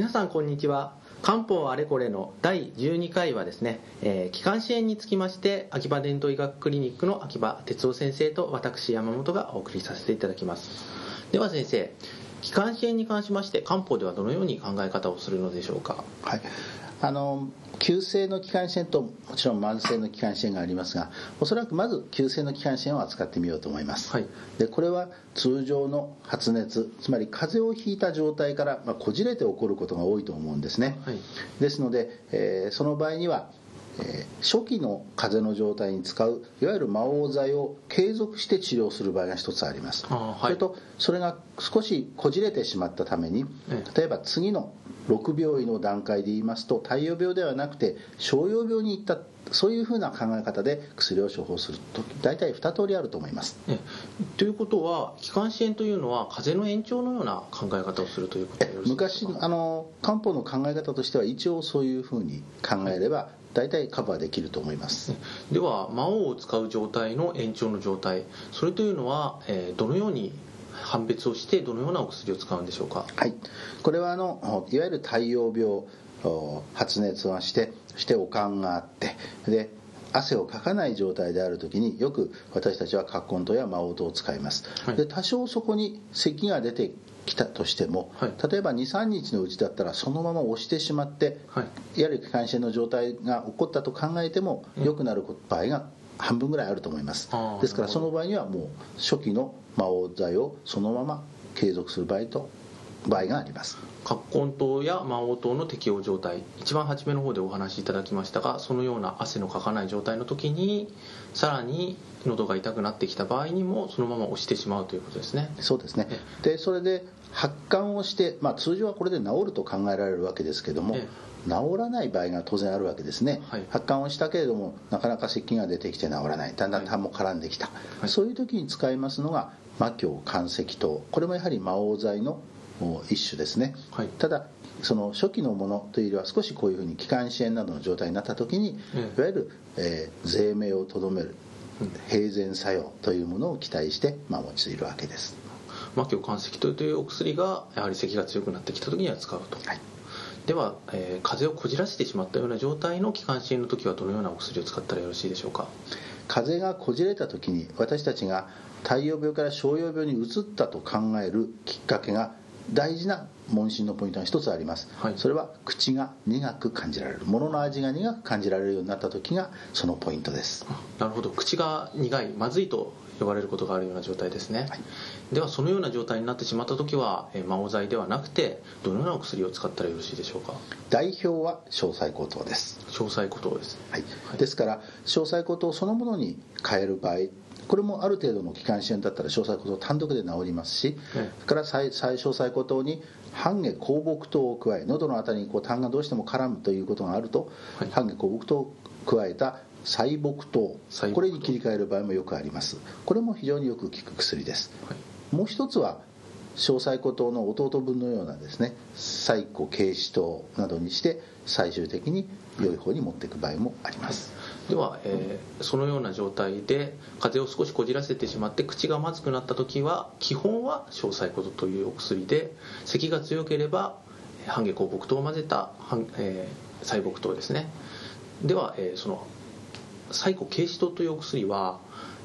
皆さんこんにちは。漢方あれこれの第12回はですね、えー、気管支援につきまして秋葉伝統医学クリニックの秋葉哲夫先生と私山本がお送りさせていただきます。では先生気管支炎に関しまして漢方ではどのように考え方をするのでしょうか？はい。あの急性の気管支炎ともちろん慢性の気管支炎がありますがおそらくまず急性の気管支炎を扱ってみようと思います、はい、でこれは通常の発熱つまり風邪をひいた状態から、まあ、こじれて起こることが多いと思うんですね、はい、ですので、えー、その場合にはえ初期の風邪の状態に使ういわゆる魔王剤を継続して治療する場合が一つあります、はい、それとそれが少しこじれてしまったために例えば次の6病院の段階で言いますと太陽病ではなくて小葉病に行ったそういうふうな考え方で薬を処方すると大体2通りあると思います。ということは気管支炎というのは風邪の延長のような考え方をするということで昔あの漢方の考え方としては一応そういうふうに考えれば大体カバーできると思います。では魔王を使う状態の延長の状態。それというのは、えー、どのように判別をしてどのようなお薬を使うんでしょうか？はい。これはあのいわゆる太陽病発熱はしてそして悪寒があってで汗をかかない状態である時によく私たちは葛根湯や魔王湯を使います、はい、で多少そこに咳が出てきたとしても、はい、例えば23日のうちだったらそのまま押してしまって、はい、いわゆる気管支炎の状態が起こったと考えても良くなる場合が半分ぐらいあると思います。ですからその場合にはもう初期の魔王剤をそのまま継続する場合と場合があります。葛根湯や魔王湯の適用状態。一番初めの方でお話しいただきましたがそのような汗のかかない状態の時にさらに喉が痛くなってきた場合にもそのまま押してしまうということですね。そうですね。でそれで発汗をして、まあ、通常はこれで治ると考えられるわけですけども、治らない場合が当然あるわけですね、はい、発汗をしたけれどもなかなか咳が出てきて治らない。だんだん痰も絡んできた、はい、そういう時に使いますのが魔境肝石糖これもやはり魔王剤の一種ですね、はい、ただその初期のものというよりは少しこういうふうに気管支炎などの状態になった時に、いわゆる、えー、税名をとどめる平然作用というものを期待して、まあ、用いるわけです。魔境肝石糖というお薬がやはり咳が強くなってきた時には使うと、はい、では、えー、風邪をこじらせてしまったような状態の気管支炎の時はどのようなお薬を使ったらよろしいでしょうか？風邪がこじれた時に私たちが太陽病から小葉病に移ったと考えるきっかけが大事な問診のポイントが一つあります、はい、それは口が苦く感じられるものの味が苦く感じられるようになった時がそのポイントです。なるほど。口が苦いまずいと呼ばれることがあるような状態ですね、はい、ではそのような状態になってしまった時は魔王剤ではなくてどのようなお薬を使ったらよろしいでしょうか？代表は詳細骨糖です。詳細骨糖です、はい、はい、ですから詳細骨糖そのものに変える場合これもある程度の気管支炎だったら詳細骨糖単独で治りますし、それから最最詳細骨糖に半下香木糖を加え喉のあたりにこう痰がどうしても絡むということがあると、はい、半下香木糖を加えた細木糖これに切り替える場合もよくあります。これも非常によく効く薬です、はい、もう一つは小細骨糖の弟分のようなですね細骨軽視糖などにして最終的に良い方に持っていく場合もあります、では、えー、そのような状態で風邪を少しこじらせてしまって口がまずくなった時は基本は小細骨というお薬で咳が強ければ半下香木糖を混ぜた、えー、細木糖ですね。では、えー、その細胞軽視糖というお薬は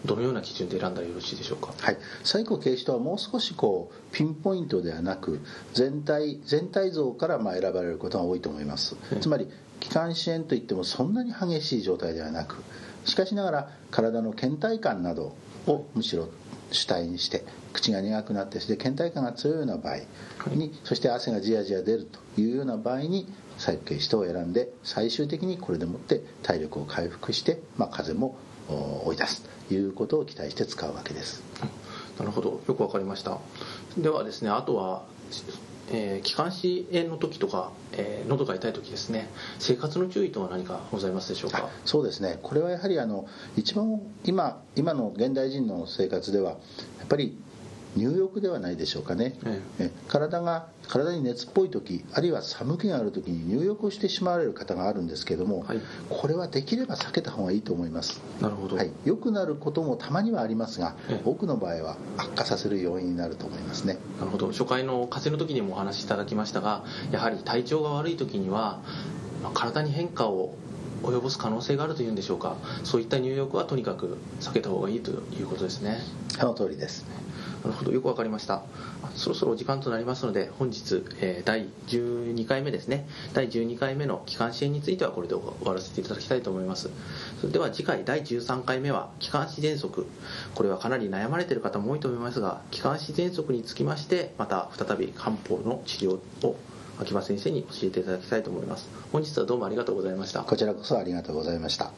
どのような基準で選んだらよろしいでしょうか？はい。最古軽視糖はもう少しこうピンポイントではなく全体全体像からまあ選ばれることが多いと思います、つまり気管支炎といってもそんなに激しい状態ではなくしかしながら体の倦怠感などをむしろ主体にして口が苦くなってして倦怠感が強いような場合に、そして汗がじわじわ出るというような場合に細部形人を選んで最終的にこれでもって体力を回復して、まあ、風邪も追い出す。ということを期待して使うわけです。なるほど。よくわかりました。ではですねあとはえー、気管支炎の時とか、えー、喉が痛い時ですね。生活の注意とは何かございますでしょうか？そうですね。これはやはりあの一番今今の現代人の生活ではやっぱり入浴ではないでしょうかね、え体が体に熱っぽい時あるいは寒気がある時に入浴をしてしまわれる方があるんですけども、はい、これはできれば避けた方がいいと思います。なるほど、はい、良くなることもたまにはありますが多くの場合は悪化させる要因になると思いますね。なるほど。初回の風邪の時にもお話しいただきましたがやはり体調が悪い時には体に変化を及ぼす可能性があるというんでしょうか。そういった入浴はとにかく避けた方がいいということですね。その通りですなるほどよくわかりました。そろそろお時間となりますので本日、えー、第12回目ですね。第12回目の気管支炎についてはこれで終わらせていただきたいと思います。それでは次回第13回目は気管支喘息。これはかなり悩まれている方も多いと思いますが気管支喘息につきましてまた再び漢方の治療を秋葉先生に教えていただきたいと思います。本日はどうもありがとうございました。こちらこそありがとうございました。